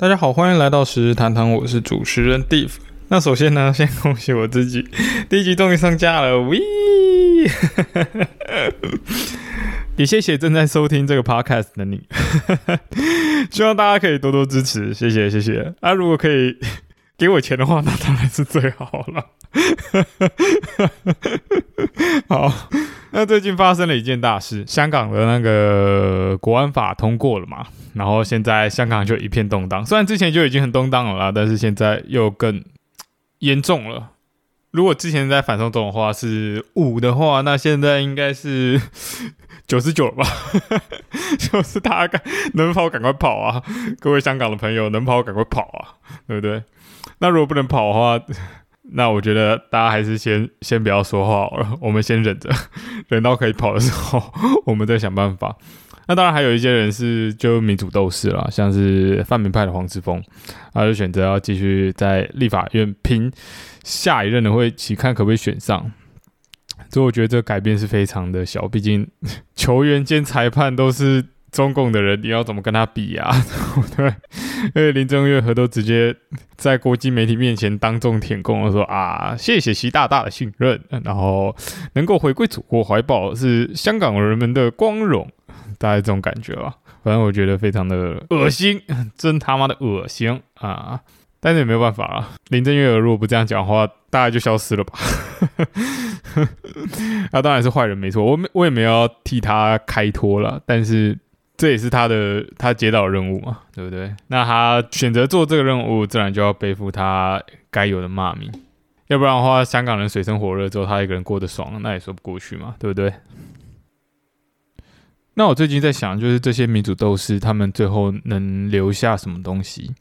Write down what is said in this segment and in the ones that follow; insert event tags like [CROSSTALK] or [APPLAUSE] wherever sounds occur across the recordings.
大家好，欢迎来到时日谈谈，我是主持人 Dave。那首先呢，[LAUGHS] 先恭喜我自己，第一集终于上架了，喂！[LAUGHS] 也谢谢正在收听这个 podcast 的你，[LAUGHS] 希望大家可以多多支持，谢谢谢谢。啊，如果可以给我钱的话，那当然是最好了。好，[LAUGHS] 那最近发生了一件大事，香港的那个国安法通过了嘛？然后现在香港就一片动荡，虽然之前就已经很动荡了啦，但是现在又更严重了。如果之前在反送中的话是五的话，那现在应该是 [LAUGHS] 九十九吧？[LAUGHS] 就是大家能跑赶快跑啊！各位香港的朋友，能跑赶快跑啊，对不对？那如果不能跑的话，那我觉得大家还是先先不要说话了，[LAUGHS] 我们先忍着，[LAUGHS] 忍到可以跑的时候，我们再想办法。那当然还有一些人是就民主斗士啦，像是泛民派的黄之锋，他就选择要继续在立法院拼下一任的会期，看可不可以选上。所以我觉得这个改变是非常的小，毕竟 [LAUGHS] 球员兼裁判都是中共的人，你要怎么跟他比呀？[LAUGHS] 对，因为林郑月娥都直接在国际媒体面前当众舔共了，说啊，谢谢习大大的信任，然后能够回归祖国怀抱是香港人们的光荣。大概这种感觉吧，反正我觉得非常的恶心，真他妈的恶心啊！但是也没有办法啊，林郑月娥如果不这样讲话，大概就消失了吧。那 [LAUGHS] 当然是坏人没错，我没我也没有要替他开脱了，但是这也是他的他接到的任务嘛，对不对？那他选择做这个任务，自然就要背负他该有的骂名，要不然的话，香港人水深火热之后，他一个人过得爽，那也说不过去嘛，对不对？那我最近在想，就是这些民主斗士，他们最后能留下什么东西？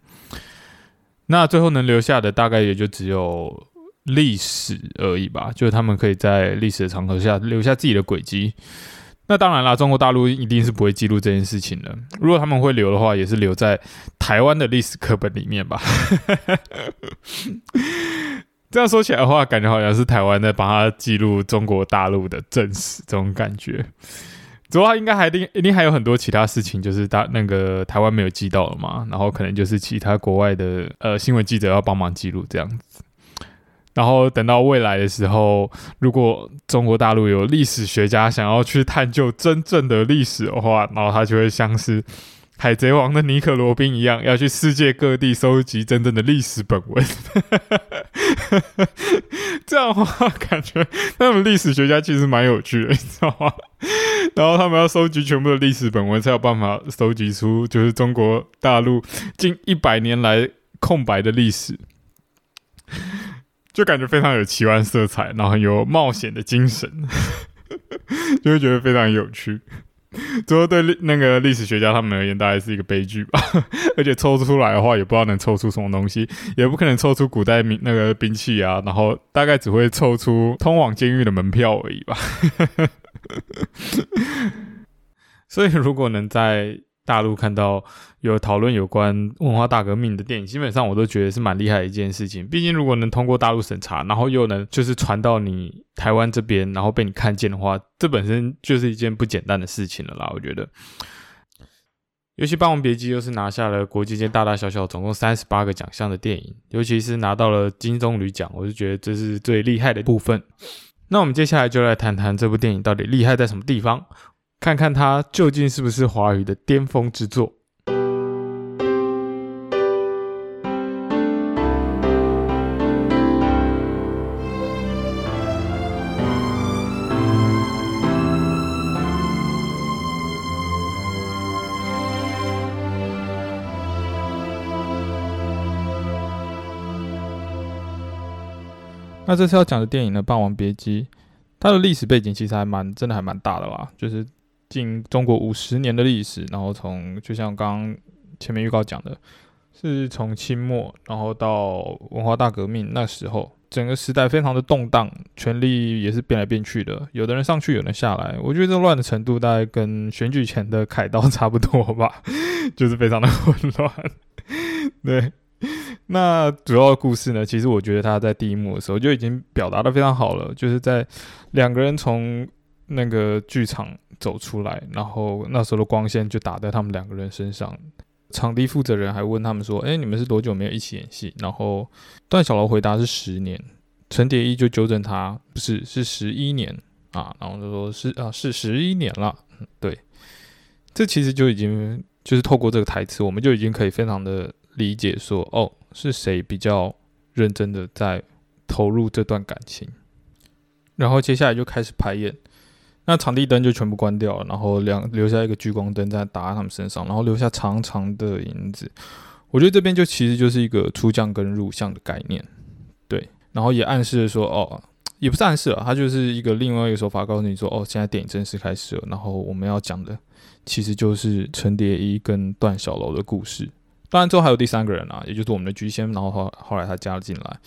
那最后能留下的，大概也就只有历史而已吧。就是他们可以在历史的长河下留下自己的轨迹。那当然啦，中国大陆一定是不会记录这件事情的。如果他们会留的话，也是留在台湾的历史课本里面吧。[LAUGHS] 这样说起来的话，感觉好像是台湾在帮他记录中国大陆的正史，这种感觉。主要应该还定一定还有很多其他事情，就是大那个台湾没有记到了嘛，然后可能就是其他国外的呃新闻记者要帮忙记录这样子，然后等到未来的时候，如果中国大陆有历史学家想要去探究真正的历史的话，然后他就会像是。海贼王的尼可罗宾一样，要去世界各地收集真正的历史本文。这样的话，感觉他们历史学家其实蛮有趣的，你知道吗？然后他们要收集全部的历史本文，才有办法收集出就是中国大陆近一百年来空白的历史，就感觉非常有奇幻色彩，然后很有冒险的精神，[LAUGHS] 就会觉得非常有趣。最后对那个历史学家他们而言，大概是一个悲剧吧。[LAUGHS] 而且抽出来的话，也不知道能抽出什么东西，也不可能抽出古代兵那个兵器啊。然后大概只会抽出通往监狱的门票而已吧。[LAUGHS] 所以如果能在。大陆看到有讨论有关文化大革命的电影，基本上我都觉得是蛮厉害的一件事情。毕竟如果能通过大陆审查，然后又能就是传到你台湾这边，然后被你看见的话，这本身就是一件不简单的事情了啦。我觉得，尤其《霸王别姬》又是拿下了国际间大大小小总共三十八个奖项的电影，尤其是拿到了金棕榈奖，我就觉得这是最厉害的部分。那我们接下来就来谈谈这部电影到底厉害在什么地方。看看它究竟是不是华语的巅峰之作。那这次要讲的电影呢，《霸王别姬》，它的历史背景其实还蛮真的，还蛮大的吧，就是。近中国五十年的历史，然后从就像刚刚前面预告讲的，是从清末，然后到文化大革命那时候，整个时代非常的动荡，权力也是变来变去的，有的人上去，有人下来，我觉得这乱的程度大概跟选举前的凯刀差不多吧，[LAUGHS] 就是非常的混乱。对，那主要的故事呢，其实我觉得他在第一幕的时候就已经表达的非常好了，就是在两个人从那个剧场。走出来，然后那时候的光线就打在他们两个人身上，场地负责人还问他们说：“哎，你们是多久没有一起演戏？”然后段小楼回答是十年，陈蝶衣就纠正他：“不是，是十一年啊。”然后就说是啊，是十一年了。对，这其实就已经就是透过这个台词，我们就已经可以非常的理解说，哦，是谁比较认真的在投入这段感情。然后接下来就开始排演。那场地灯就全部关掉了，然后两留下一个聚光灯在打在他们身上，然后留下长长的影子。我觉得这边就其实就是一个出将跟入相的概念，对，然后也暗示说，哦，也不是暗示了，它就是一个另外一个手法，告诉你说，哦，现在电影正式开始了，然后我们要讲的其实就是陈蝶衣跟段小楼的故事。当然之后还有第三个人啊，也就是我们的菊仙，然后后后来他加了进来，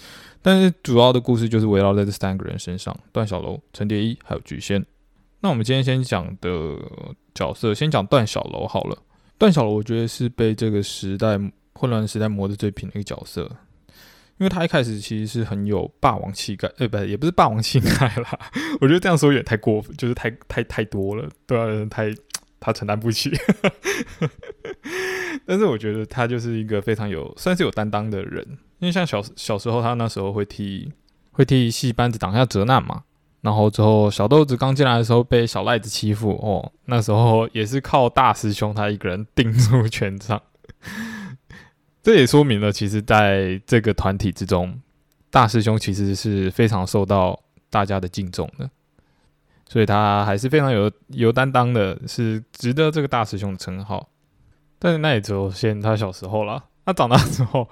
但是主要的故事就是围绕在这三个人身上：段小楼、陈蝶衣还有菊仙。那我们今天先讲的角色，先讲段小楼好了。段小楼，我觉得是被这个时代混乱时代磨得最平的一个角色，因为他一开始其实是很有霸王气概，呃，不，也不是霸王气概啦，我觉得这样说有点太过分，就是太太太多了，对啊，太他承担不起。[LAUGHS] 但是我觉得他就是一个非常有，算是有担当的人，因为像小小时候，他那时候会替会替戏班子挡下责难嘛。然后之后，小豆子刚进来的时候被小赖子欺负哦，那时候也是靠大师兄他一个人定住全场。[LAUGHS] 这也说明了，其实在这个团体之中，大师兄其实是非常受到大家的敬重的，所以他还是非常有有担当的，是值得这个大师兄的称号。但是那也只有限他小时候了，他长大之后，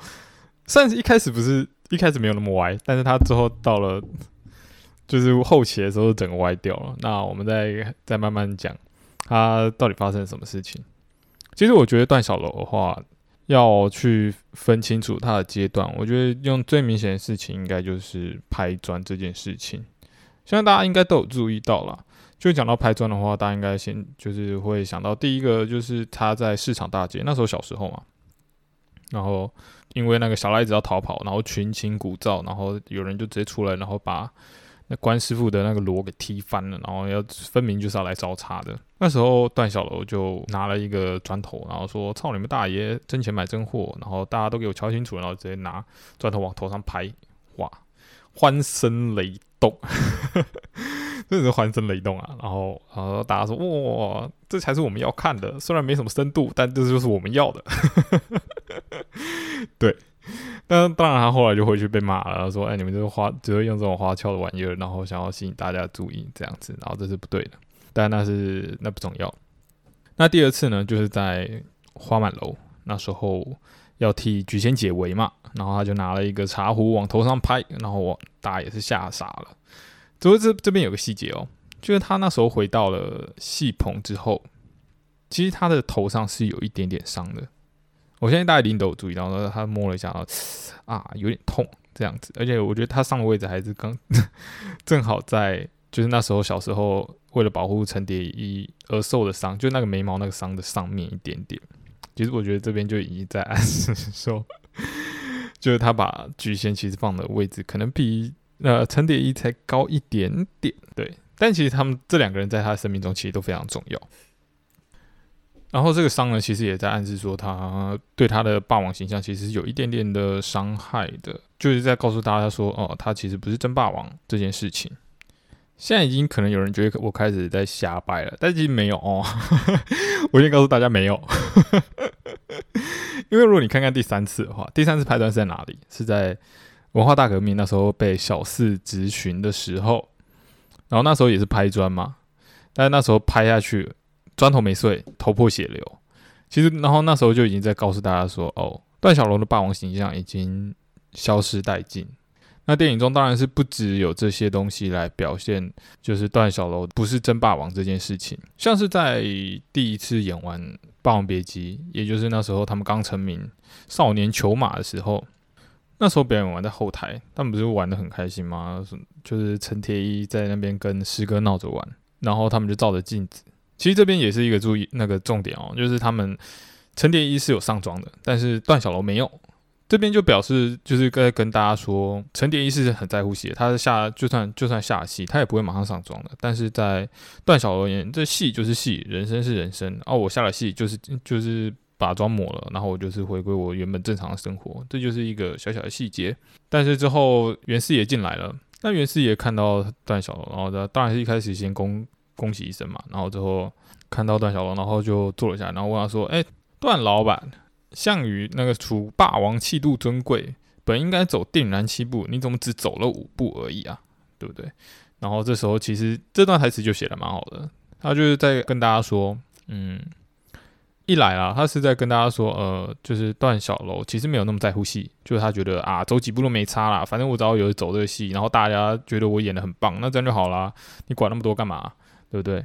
虽然是一开始不是一开始没有那么歪，但是他之后到了。就是后期的时候整个歪掉了，那我们再再慢慢讲，他到底发生什么事情。其实我觉得段小楼的话，要去分清楚他的阶段，我觉得用最明显的事情，应该就是拍砖这件事情。相信大家应该都有注意到了。就讲到拍砖的话，大家应该先就是会想到第一个就是他在市场大街那时候小时候嘛，然后因为那个小赖子要逃跑，然后群情鼓噪，然后有人就直接出来，然后把。那关师傅的那个锣给踢翻了，然后要分明就是要来找茬的。那时候段小楼就拿了一个砖头，然后说：“操你们大爷，真钱买真货！”然后大家都给我瞧清楚，然后直接拿砖头往头上拍，哇，欢声雷动，[LAUGHS] 真的是欢声雷动啊！然后，然后大家说：“哇，这才是我们要看的，虽然没什么深度，但这就是我们要的。[LAUGHS] ”对。但当然，他后来就回去被骂了，说：“哎，你们这个花只会用这种花俏的玩意儿，然后想要吸引大家注意，这样子，然后这是不对的。但那是那不重要。那第二次呢，就是在花满楼那时候要替菊仙解围嘛，然后他就拿了一个茶壶往头上拍，然后我大家也是吓傻了。只不过这这边有个细节哦，就是他那时候回到了戏棚之后，其实他的头上是有一点点伤的。”我相信大家一定都有注意到，然后他摸了一下，啊，有点痛这样子。而且我觉得他上的位置还是刚 [LAUGHS] 正好在，就是那时候小时候为了保护陈蝶衣而受的伤，就那个眉毛那个伤的上面一点点。其实我觉得这边就已经在暗 [LAUGHS] 示说，就是他把菊仙其实放的位置可能比呃陈蝶衣才高一点点。对，但其实他们这两个人在他的生命中其实都非常重要。然后这个伤呢，其实也在暗示说，他对他的霸王形象其实有一点点的伤害的，就是在告诉大家说，哦，他其实不是真霸王这件事情。现在已经可能有人觉得我开始在瞎掰了，但其实没有哦。[LAUGHS] 我先告诉大家没有，[LAUGHS] 因为如果你看看第三次的话，第三次拍段是在哪里？是在文化大革命那时候被小四执询的时候，然后那时候也是拍砖嘛，但是那时候拍下去。砖头没碎，头破血流。其实，然后那时候就已经在告诉大家说：“哦，段小楼的霸王形象已经消失殆尽。”那电影中当然是不只有这些东西来表现，就是段小楼不是真霸王这件事情。像是在第一次演完《霸王别姬》，也就是那时候他们刚成名、少年求马的时候，那时候表演完在后台，他们不是玩的很开心吗？就是陈铁一在那边跟师哥闹着玩，然后他们就照着镜子。其实这边也是一个注意那个重点哦，就是他们陈蝶衣是有上妆的，但是段小楼没有。这边就表示就是在跟大家说，陈蝶衣是很在乎戏的，他是下就算就算下戏，他也不会马上上妆的。但是在段小楼而言，这戏就是戏，人生是人生哦，我下了戏就是就是把妆抹了，然后我就是回归我原本正常的生活，这就是一个小小的细节。但是之后袁四爷进来了，那袁四爷看到段小楼，然后他当然是一开始先恭恭喜一声嘛，然后之后看到段小楼，然后就坐了下来，然后问他说：“哎，段老板，项羽那个楚霸王气度尊贵，本应该走定然七步，你怎么只走了五步而已啊？对不对？”然后这时候其实这段台词就写的蛮好的，他就是在跟大家说，嗯。一来啊，他是在跟大家说，呃，就是段小楼其实没有那么在乎戏，就是他觉得啊，走几步都没差啦，反正我只要有走这个戏，然后大家觉得我演的很棒，那这样就好啦。你管那么多干嘛？对不对？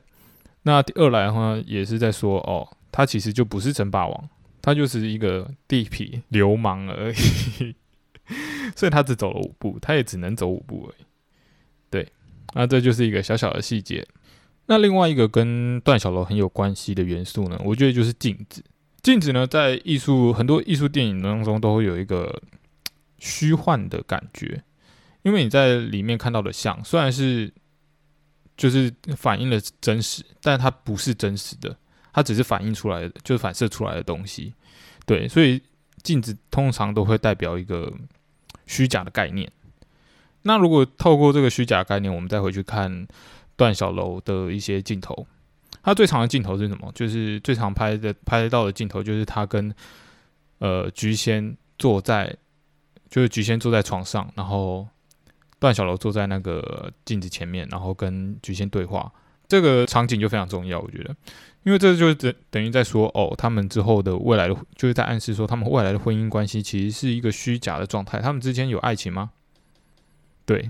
那第二来的话，也是在说，哦，他其实就不是称霸王，他就是一个地痞流氓而已，[LAUGHS] 所以他只走了五步，他也只能走五步而已。对，那这就是一个小小的细节。那另外一个跟段小楼很有关系的元素呢，我觉得就是镜子。镜子呢，在艺术很多艺术电影当中都会有一个虚幻的感觉，因为你在里面看到的像，虽然是就是反映了真实，但它不是真实的，它只是反映出来的，就是反射出来的东西。对，所以镜子通常都会代表一个虚假的概念。那如果透过这个虚假概念，我们再回去看。段小楼的一些镜头，他最长的镜头是什么？就是最常拍的拍到的镜头，就是他跟呃菊仙坐在，就是菊仙坐在床上，然后段小楼坐在那个镜子前面，然后跟菊仙对话。这个场景就非常重要，我觉得，因为这就是等等于在说，哦，他们之后的未来的，就是在暗示说，他们未来的婚姻关系其实是一个虚假的状态。他们之间有爱情吗？对。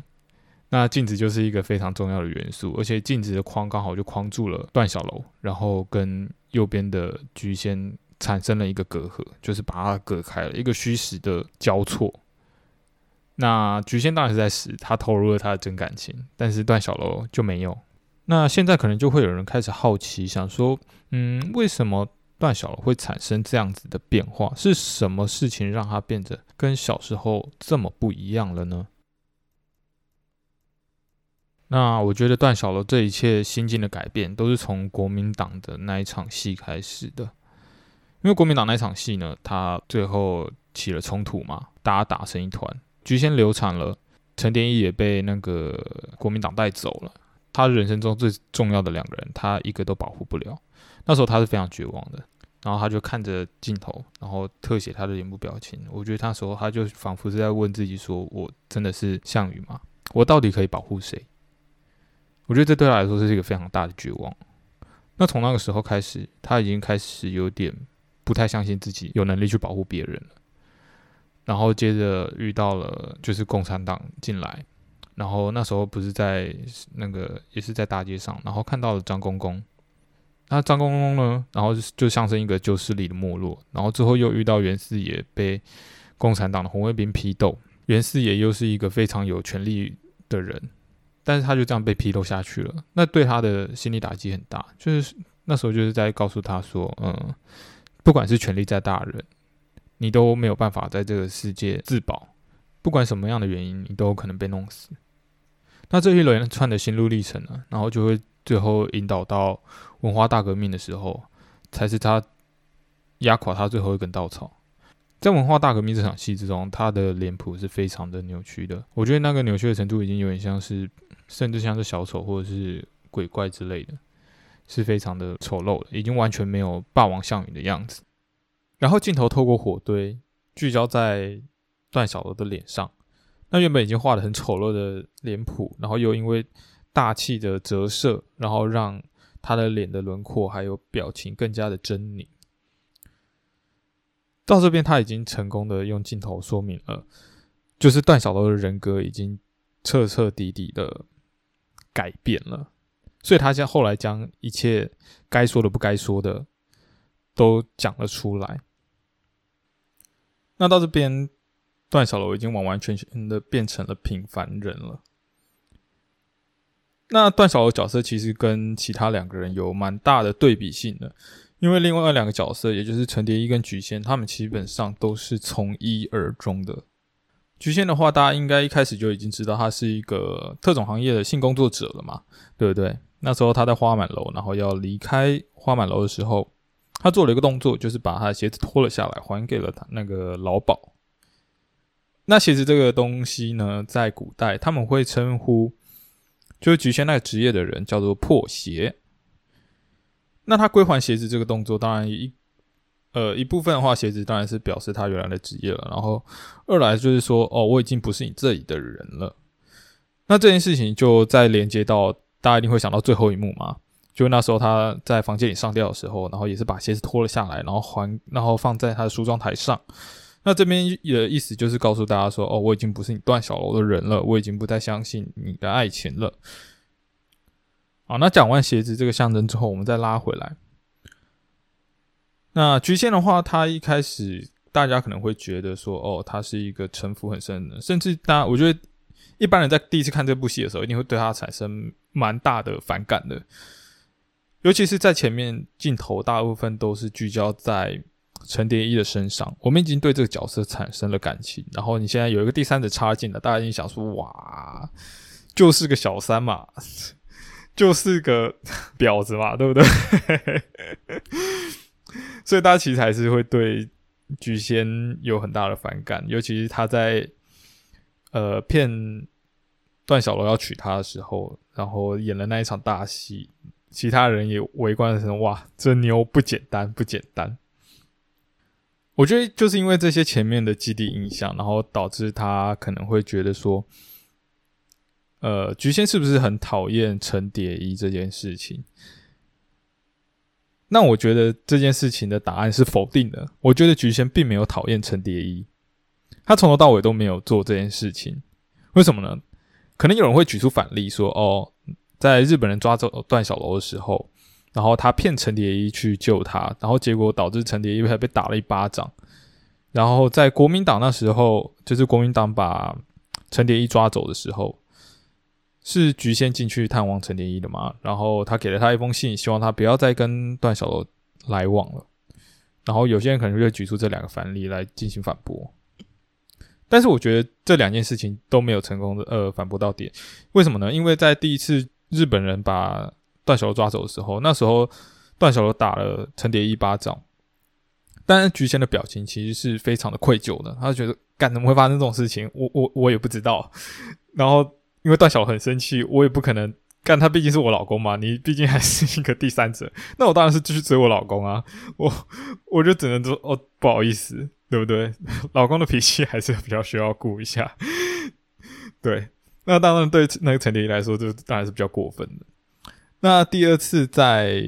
那镜子就是一个非常重要的元素，而且镜子的框刚好就框住了段小楼，然后跟右边的菊仙产生了一个隔阂，就是把它隔开了一个虚实的交错。那菊仙当然是在死，他投入了他的真感情，但是段小楼就没有。那现在可能就会有人开始好奇，想说，嗯，为什么段小楼会产生这样子的变化？是什么事情让他变得跟小时候这么不一样了呢？那我觉得段小楼这一切心境的改变，都是从国民党的那一场戏开始的。因为国民党那场戏呢，他最后起了冲突嘛，大家打成一团，菊仙流产了，陈蝶衣也被那个国民党带走了。他人生中最重要的两个人，他一个都保护不了。那时候他是非常绝望的，然后他就看着镜头，然后特写他的脸部表情。我觉得那时候他就仿佛是在问自己：说我真的是项羽吗？我到底可以保护谁？我觉得这对他来说是一个非常大的绝望。那从那个时候开始，他已经开始有点不太相信自己有能力去保护别人了。然后接着遇到了就是共产党进来，然后那时候不是在那个也是在大街上，然后看到了张公公。那张公公呢，然后就就象征一个旧势力的没落。然后之后又遇到袁四爷被共产党的红卫兵批斗，袁四爷又是一个非常有权力的人。但是他就这样被批斗下去了，那对他的心理打击很大。就是那时候就是在告诉他说，嗯，不管是权力再大人，你都没有办法在这个世界自保，不管什么样的原因，你都有可能被弄死。那这一连串的心路历程呢，然后就会最后引导到文化大革命的时候，才是他压垮他最后一根稻草。在文化大革命这场戏之中，他的脸谱是非常的扭曲的。我觉得那个扭曲的程度已经有点像是。甚至像是小丑或者是鬼怪之类的，是非常的丑陋的，已经完全没有霸王项羽的样子。然后镜头透过火堆聚焦在段小楼的脸上，那原本已经画的很丑陋的脸谱，然后又因为大气的折射，然后让他的脸的轮廓还有表情更加的狰狞。到这边他已经成功的用镜头说明了，就是段小楼的人格已经彻彻底底的。改变了，所以他将后来将一切该说的、不该说的都讲了出来。那到这边，段小楼已经完完全全的变成了平凡人了。那段小楼角色其实跟其他两个人有蛮大的对比性的，因为另外两个角色，也就是陈蝶衣跟菊仙，他们基本上都是从一而终的。菊仙的话，大家应该一开始就已经知道他是一个特种行业的性工作者了嘛，对不对？那时候他在花满楼，然后要离开花满楼的时候，他做了一个动作，就是把他的鞋子脱了下来，还给了他那个老鸨。那鞋子这个东西呢，在古代他们会称呼，就是局限那个职业的人叫做破鞋。那他归还鞋子这个动作，当然一呃一部分的话，鞋子当然是表示他原来的职业了。然后二来就是说，哦，我已经不是你这里的人了。那这件事情就再连接到大家一定会想到最后一幕嘛，就那时候他在房间里上吊的时候，然后也是把鞋子脱了下来，然后还然后放在他的梳妆台上。那这边的意思就是告诉大家说，哦，我已经不是你段小楼的人了，我已经不再相信你的爱情了。好，那讲完鞋子这个象征之后，我们再拉回来。那局限的话，他一开始大家可能会觉得说，哦，他是一个城府很深的，甚至大家我觉得一般人在第一次看这部戏的时候，一定会对他产生蛮大的反感的，尤其是在前面镜头大部分都是聚焦在。陈蝶衣的身上，我们已经对这个角色产生了感情。然后你现在有一个第三者插进来，大家已经想说：“哇，就是个小三嘛，[LAUGHS] 就是个婊子嘛，对不对？” [LAUGHS] 所以大家其实还是会对菊仙有很大的反感，尤其是他在呃骗段小楼要娶她的时候，然后演了那一场大戏，其他人也围观的时候，哇，这妞不简单，不简单。我觉得就是因为这些前面的基地印象，然后导致他可能会觉得说，呃，菊仙是不是很讨厌陈蝶衣这件事情？那我觉得这件事情的答案是否定的。我觉得菊仙并没有讨厌陈蝶衣，他从头到尾都没有做这件事情。为什么呢？可能有人会举出反例说，哦，在日本人抓走段小楼的时候。然后他骗陈蝶衣去救他，然后结果导致陈蝶衣还被打了一巴掌。然后在国民党那时候，就是国民党把陈蝶衣抓走的时候，是菊仙进去探望陈蝶衣的嘛？然后他给了他一封信，希望他不要再跟段小楼来往了。然后有些人可能就会举出这两个反例来进行反驳，但是我觉得这两件事情都没有成功的呃反驳到点。为什么呢？因为在第一次日本人把段小楼抓走的时候，那时候段小楼打了陈蝶一巴掌，但是菊仙的表情其实是非常的愧疚的，他觉得干怎么会发生这种事情？我我我也不知道。然后因为段小楼很生气，我也不可能干，他毕竟是我老公嘛，你毕竟还是一个第三者，那我当然是继续追我老公啊，我我就只能说哦不好意思，对不对？老公的脾气还是比较需要顾一下。对，那当然对那个陈蝶衣来说，就当然是比较过分的。那第二次在，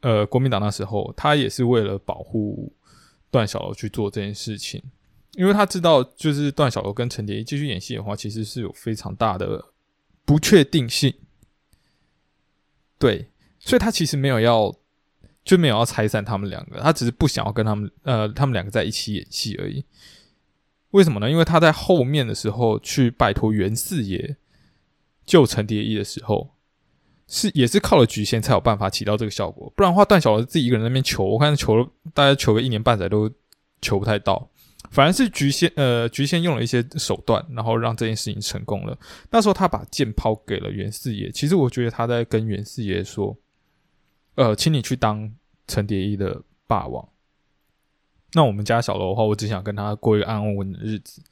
呃，国民党那时候，他也是为了保护段小楼去做这件事情，因为他知道，就是段小楼跟陈蝶衣继续演戏的话，其实是有非常大的不确定性，对，所以他其实没有要，就没有要拆散他们两个，他只是不想要跟他们，呃，他们两个在一起演戏而已。为什么呢？因为他在后面的时候去拜托袁四爷救陈蝶衣的时候。是也是靠了局限才有办法起到这个效果，不然的话，段小楼自己一个人那边求，我看求了大家求个一年半载都求不太到，反而是局限呃局限用了一些手段，然后让这件事情成功了。那时候他把剑抛给了袁四爷，其实我觉得他在跟袁四爷说，呃，请你去当陈蝶衣的霸王。那我们家小楼的话，我只想跟他过一个安安稳稳的日子。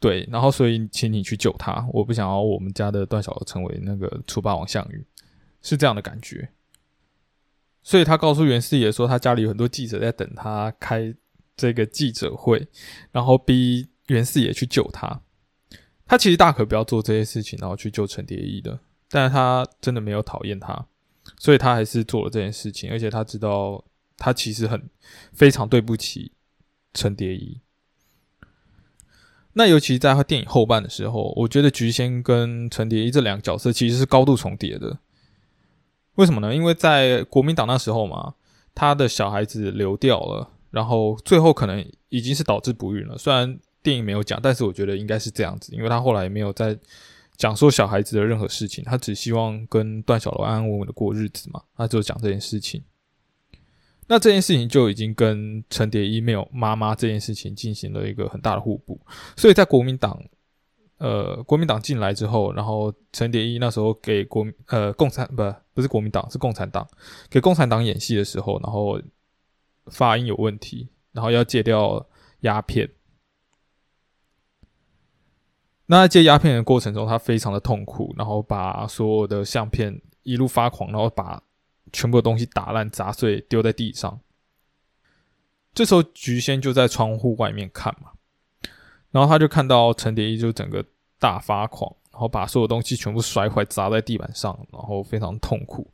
对，然后所以请你去救他，我不想要我们家的段小楼成为那个楚霸王项羽，是这样的感觉。所以他告诉袁四爷说，他家里有很多记者在等他开这个记者会，然后逼袁四爷去救他。他其实大可不要做这些事情，然后去救陈蝶衣的，但是他真的没有讨厌他，所以他还是做了这件事情，而且他知道他其实很非常对不起陈蝶衣。那尤其在他电影后半的时候，我觉得菊仙跟陈蝶衣这两个角色其实是高度重叠的。为什么呢？因为在国民党那时候嘛，他的小孩子流掉了，然后最后可能已经是导致不孕了。虽然电影没有讲，但是我觉得应该是这样子，因为他后来也没有在讲说小孩子的任何事情，他只希望跟段小楼安安稳稳的过日子嘛，他就讲这件事情。那这件事情就已经跟陈蝶衣没有妈妈这件事情进行了一个很大的互补，所以在国民党，呃国民党进来之后，然后陈蝶衣那时候给国呃共产不不是国民党是共产党给共产党演戏的时候，然后发音有问题，然后要戒掉鸦片。那在戒鸦片的过程中，他非常的痛苦，然后把所有的相片一路发狂，然后把全部的东西打烂、砸碎，丢在地上。这时候，菊仙就在窗户外面看嘛，然后他就看到陈蝶衣就整个大发狂，然后把所有东西全部摔坏，砸在地板上，然后非常痛苦。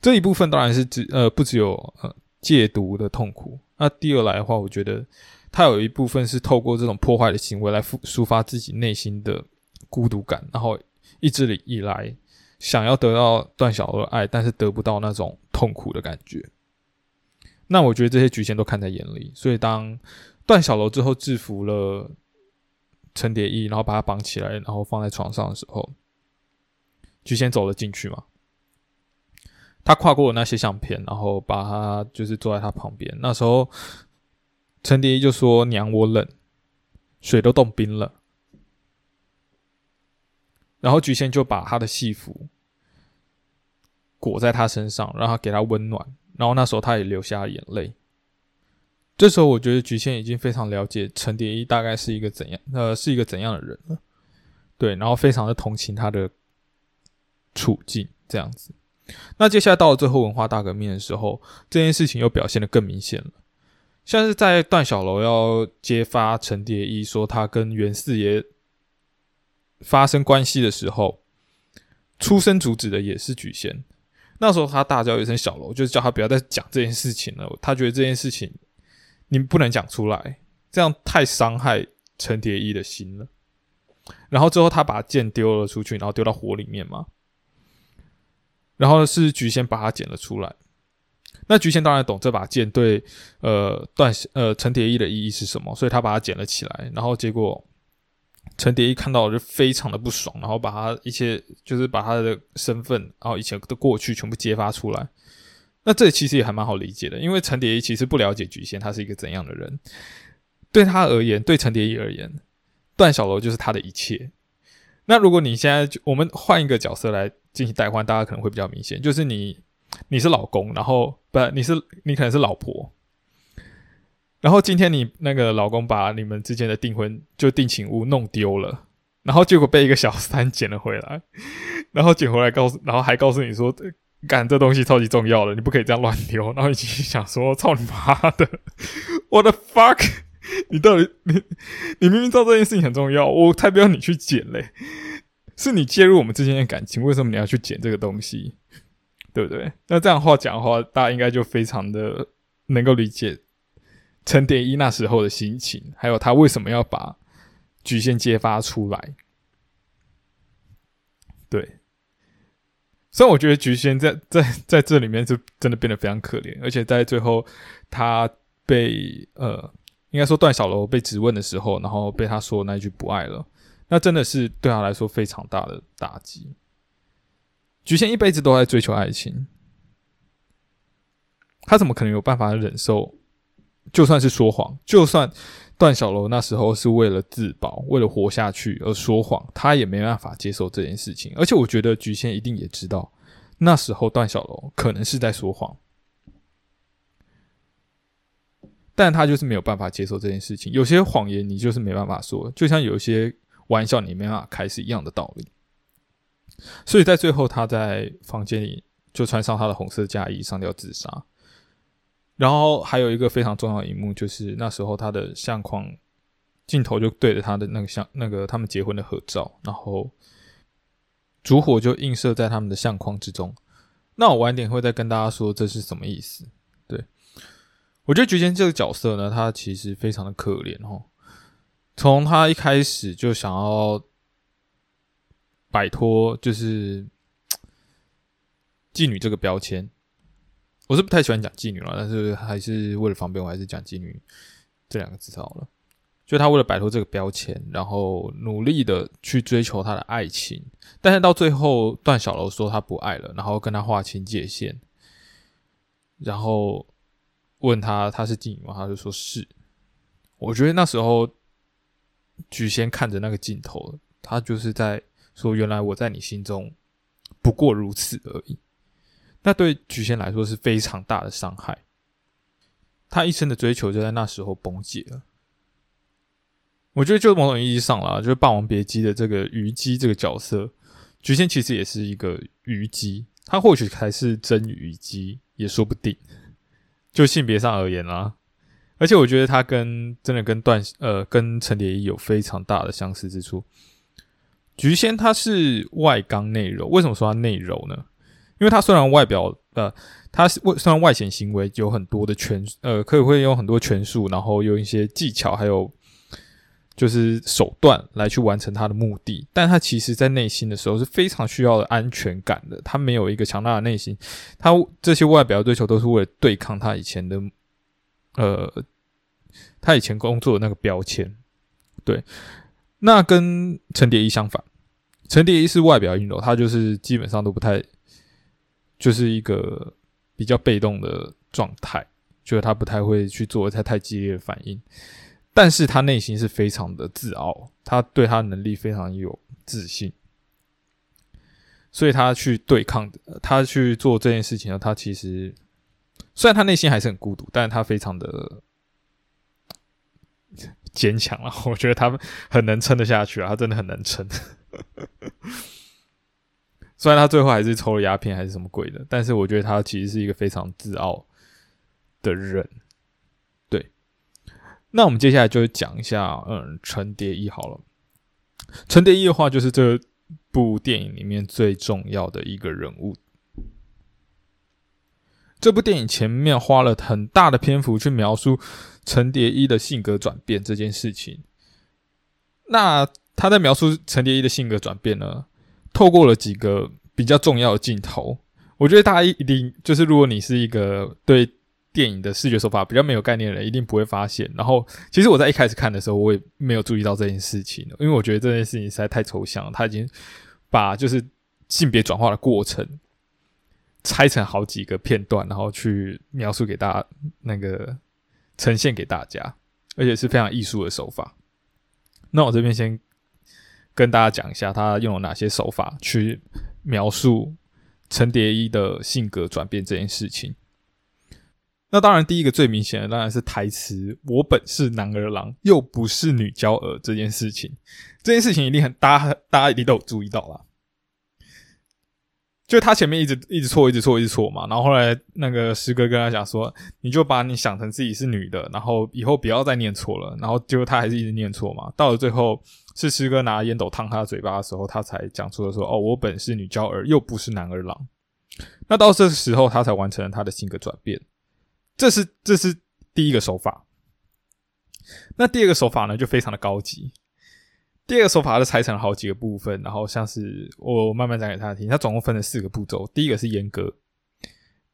这一部分当然是只呃不只有呃戒毒的痛苦，那第二来的话，我觉得他有一部分是透过这种破坏的行为来抒抒发自己内心的孤独感，然后一直以来想要得到段小楼爱，但是得不到那种痛苦的感觉。那我觉得这些局限都看在眼里，所以当段小楼之后制服了陈蝶衣，然后把他绑起来，然后放在床上的时候，菊仙走了进去嘛。他跨过了那些相片，然后把他就是坐在他旁边。那时候陈蝶衣就说：“娘，我冷，水都冻冰了。”然后菊仙就把他的戏服裹在他身上，让他给他温暖。然后那时候他也流下了眼泪。这时候我觉得菊仙已经非常了解陈蝶衣大概是一个怎样呃是一个怎样的人了，对，然后非常的同情他的处境这样子。那接下来到了最后文化大革命的时候，这件事情又表现的更明显了。像是在段小楼要揭发陈蝶衣说他跟袁四爷发生关系的时候，出声阻止的也是菊仙。那时候他大叫一声“小楼”，就是叫他不要再讲这件事情了。他觉得这件事情你不能讲出来，这样太伤害陈蝶衣的心了。然后之后他把剑丢了出去，然后丢到火里面嘛。然后是菊仙把它捡了出来。那菊仙当然懂这把剑对呃段呃陈蝶衣的意义是什么，所以他把它捡了起来。然后结果。陈蝶衣看到就非常的不爽，然后把他一些就是把他的身份，然后以前的过去全部揭发出来。那这其实也还蛮好理解的，因为陈蝶衣其实不了解菊仙他是一个怎样的人。对他而言，对陈蝶衣而言，段小楼就是他的一切。那如果你现在我们换一个角色来进行代换，大家可能会比较明显，就是你你是老公，然后不你是你可能是老婆。然后今天你那个老公把你们之间的订婚就定情物弄丢了，然后结果被一个小三捡了回来，然后捡回来告诉，然后还告诉你说，干这东西超级重要的，你不可以这样乱丢。然后你想说，操你妈的，[LAUGHS] 我的 fuck，你到底你你明明知道这件事情很重要，我才不要你去捡嘞，是你介入我们之间的感情，为什么你要去捡这个东西？对不对？那这样话讲的话，大家应该就非常的能够理解。陈蝶衣那时候的心情，还有他为什么要把局限揭发出来？对，所以我觉得菊仙在在在这里面就真的变得非常可怜，而且在最后他被呃，应该说段小楼被质问的时候，然后被他说那一句不爱了，那真的是对他来说非常大的打击。菊仙一辈子都在追求爱情，他怎么可能有办法忍受？就算是说谎，就算段小楼那时候是为了自保、为了活下去而说谎，他也没办法接受这件事情。而且，我觉得菊仙一定也知道，那时候段小楼可能是在说谎，但他就是没有办法接受这件事情。有些谎言你就是没办法说，就像有些玩笑你没办法开是一样的道理。所以在最后，他在房间里就穿上他的红色嫁衣，上吊自杀。然后还有一个非常重要的一幕，就是那时候他的相框镜头就对着他的那个相那个他们结婚的合照，然后烛火就映射在他们的相框之中。那我晚点会再跟大家说这是什么意思。对我觉得菊仙这个角色呢，他其实非常的可怜哦。从他一开始就想要摆脱就是妓女这个标签。我是不太喜欢讲妓女了，但是还是为了方便，我还是讲妓女这两个字好了。就他为了摆脱这个标签，然后努力的去追求他的爱情，但是到最后段小楼说他不爱了，然后跟他划清界限，然后问他他是妓女吗？他就说是。我觉得那时候菊仙看着那个镜头，他就是在说，原来我在你心中不过如此而已。那对菊仙来说是非常大的伤害，他一生的追求就在那时候崩解了。我觉得，就某种意义上啦，就是《霸王别姬》的这个虞姬这个角色，菊仙其实也是一个虞姬，他或许才是真虞姬，也说不定。就性别上而言啦，而且我觉得他跟真的跟段呃跟陈蝶衣有非常大的相似之处。菊仙他是外刚内柔，为什么说他内柔呢？因为他虽然外表呃，他是外虽然外显行为有很多的权呃，可以会用很多权术，然后用一些技巧还有。就是手段来去完成他的目的，但他其实在内心的时候是非常需要安全感的。他没有一个强大的内心，他这些外表追求都是为了对抗他以前的，呃，他以前工作的那个标签。对，那跟陈蝶衣相反，陈蝶衣是外表阴柔，他就是基本上都不太，就是一个比较被动的状态，觉得他不太会去做太太激烈的反应。但是他内心是非常的自傲，他对他能力非常有自信，所以他去对抗，他去做这件事情呢。他其实虽然他内心还是很孤独，但是他非常的坚强啊！我觉得他很能撑得下去啊，他真的很能撑。虽然他最后还是抽了鸦片还是什么鬼的，但是我觉得他其实是一个非常自傲的人。对那我们接下来就讲一下，嗯，陈蝶衣好了。陈蝶衣的话，就是这部电影里面最重要的一个人物。这部电影前面花了很大的篇幅去描述陈蝶衣的性格转变这件事情。那他在描述陈蝶衣的性格转变呢，透过了几个比较重要的镜头。我觉得大家一定就是，如果你是一个对。电影的视觉手法比较没有概念的人一定不会发现。然后，其实我在一开始看的时候，我也没有注意到这件事情，因为我觉得这件事情实在太抽象了。他已经把就是性别转化的过程拆成好几个片段，然后去描述给大家，那个呈现给大家，而且是非常艺术的手法。那我这边先跟大家讲一下，他用了哪些手法去描述陈蝶衣的性格转变这件事情。那当然，第一个最明显的当然是台词“我本是男儿郎，又不是女娇儿”这件事情。这件事情一定很大家大家一定都有注意到啦。就他前面一直一直错，一直错，一直错嘛。然后后来那个师哥跟他讲说：“你就把你想成自己是女的，然后以后不要再念错了。”然后结果他还是一直念错嘛。到了最后，是师哥拿烟斗烫他嘴巴的时候，他才讲出了说：“哦，我本是女娇儿，又不是男儿郎。”那到这时候，他才完成了他的性格转变。这是这是第一个手法，那第二个手法呢就非常的高级。第二个手法是拆成了好几个部分，然后像是我慢慢讲给他听，它总共分了四个步骤。第一个是阉割，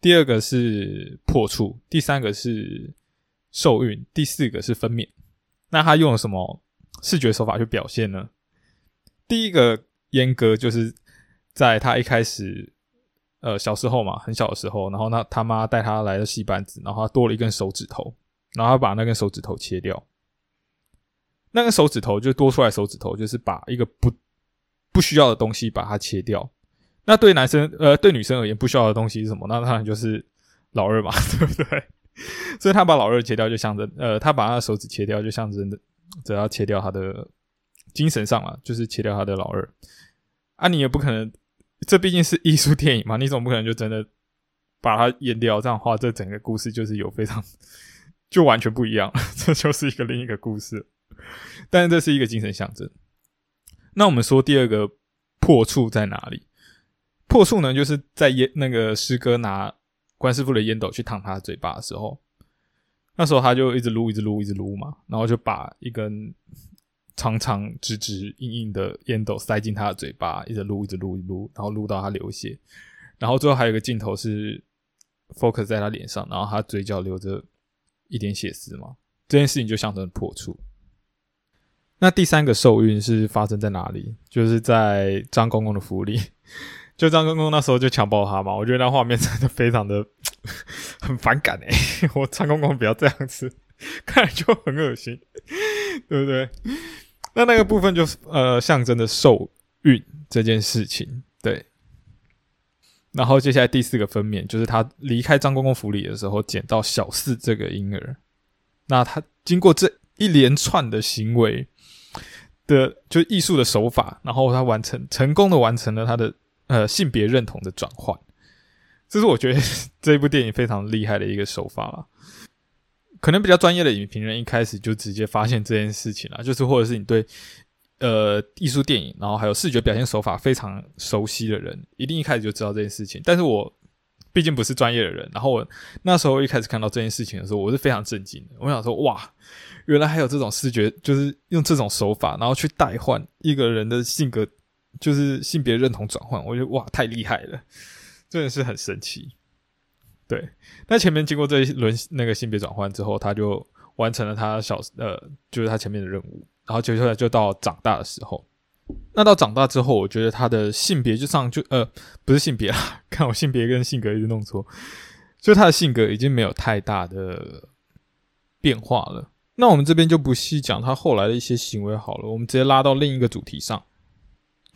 第二个是破处，第三个是受孕，第四个是分娩。那他用了什么视觉手法去表现呢？第一个阉割就是在他一开始。呃，小时候嘛，很小的时候，然后那他妈带他来了戏班子，然后他多了一根手指头，然后他把那根手指头切掉。那根手指头就多出来，手指头就是把一个不不需要的东西把它切掉。那对男生呃，对女生而言，不需要的东西是什么？那当然就是老二嘛，[LAUGHS] 对不对？所以他把老二切掉，就象征呃，他把他的手指切掉，就象征着只要切掉他的精神上了，就是切掉他的老二。啊，你也不可能。这毕竟是艺术电影嘛，你总不可能就真的把它淹掉？这样的话，这整个故事就是有非常 [LAUGHS] 就完全不一样，[LAUGHS] 这就是一个另一个故事。但是这是一个精神象征。那我们说第二个破处在哪里？破处呢，就是在烟那个师哥拿关师傅的烟斗去烫他嘴巴的时候，那时候他就一直撸，一直撸，一直撸嘛，然后就把一根。长长直直硬硬的烟斗塞进他的嘴巴，一直撸，一直撸，一撸，然后撸到他流血。然后最后还有一个镜头是 focus 在他脸上，然后他嘴角流着一点血丝嘛。这件事情就象征破处。那第三个受孕是发生在哪里？就是在张公公的府里。就张公公那时候就强暴他嘛。我觉得那画面真的非常的 [LAUGHS] 很反感哎！我张公公不要这样子，看着就很恶心，对不对？那那个部分就是呃象征的受孕这件事情，对。然后接下来第四个分娩就是他离开张公公府里的时候捡到小四这个婴儿。那他经过这一连串的行为的，就艺术的手法，然后他完成成功的完成了他的呃性别认同的转换。这是我觉得 [LAUGHS] 这部电影非常厉害的一个手法了。可能比较专业的影评人一开始就直接发现这件事情了，就是或者是你对。呃，艺术电影，然后还有视觉表现手法非常熟悉的人，一定一开始就知道这件事情。但是我毕竟不是专业的人，然后我那时候一开始看到这件事情的时候，我是非常震惊的。我想说，哇，原来还有这种视觉，就是用这种手法，然后去代换一个人的性格，就是性别认同转换。我觉得哇，太厉害了，[LAUGHS] 真的是很神奇。对，那前面经过这一轮那个性别转换之后，他就完成了他小呃，就是他前面的任务。然后接下来就到长大的时候，那到长大之后，我觉得他的性别就上就呃不是性别啊，[LAUGHS] 看我性别跟性格一直弄错，就他的性格已经没有太大的变化了。那我们这边就不细讲他后来的一些行为好了，我们直接拉到另一个主题上。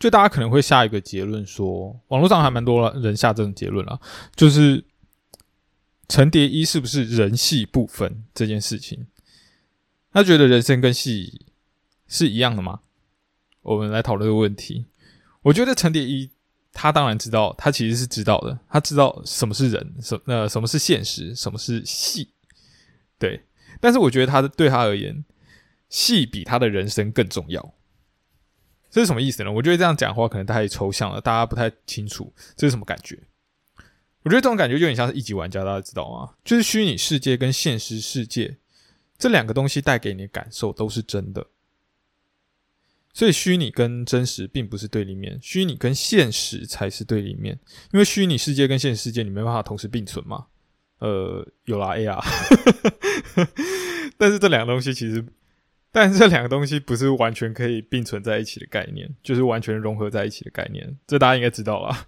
就大家可能会下一个结论说，网络上还蛮多人下这种结论啊，就是陈蝶衣是不是人戏不分这件事情，他觉得人生跟戏。是一样的吗？我们来讨论个问题。我觉得陈蝶衣他当然知道，他其实是知道的，他知道什么是人，什呃什么是现实，什么是戏。对，但是我觉得他对他而言，戏比他的人生更重要。这是什么意思呢？我觉得这样讲话可能太抽象了，大家不太清楚这是什么感觉。我觉得这种感觉有点像是一级玩家，大家知道吗？就是虚拟世界跟现实世界这两个东西带给你的感受都是真的。所以虚拟跟真实并不是对立面，虚拟跟现实才是对立面。因为虚拟世界跟现实世界你没办法同时并存嘛。呃，有啦 AR，[LAUGHS] 但是这两个东西其实，但是这两个东西不是完全可以并存在一起的概念，[LAUGHS] 就是完全融合在一起的概念。这大家应该知道啦。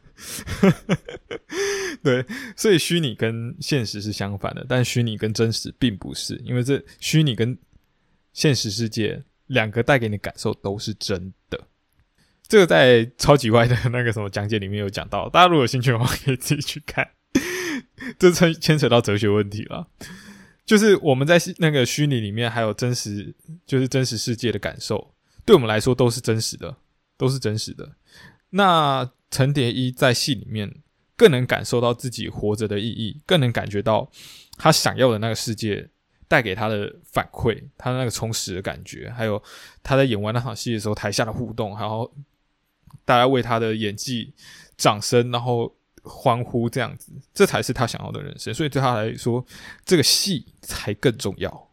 [LAUGHS] 对，所以虚拟跟现实是相反的，但虚拟跟真实并不是，因为这虚拟跟现实世界。两个带给你感受都是真的，这个在超级外的那个什么讲解里面有讲到，大家如果有兴趣的话，可以自己去看。[LAUGHS] 这牵牵扯到哲学问题了，就是我们在那个虚拟里面还有真实，就是真实世界的感受，对我们来说都是真实的，都是真实的。那陈蝶衣在戏里面更能感受到自己活着的意义，更能感觉到他想要的那个世界。带给他的反馈，他那个充实的感觉，还有他在演完那场戏的时候台下的互动，然后大家为他的演技掌声，然后欢呼，这样子，这才是他想要的人生。所以对他来说，这个戏才更重要。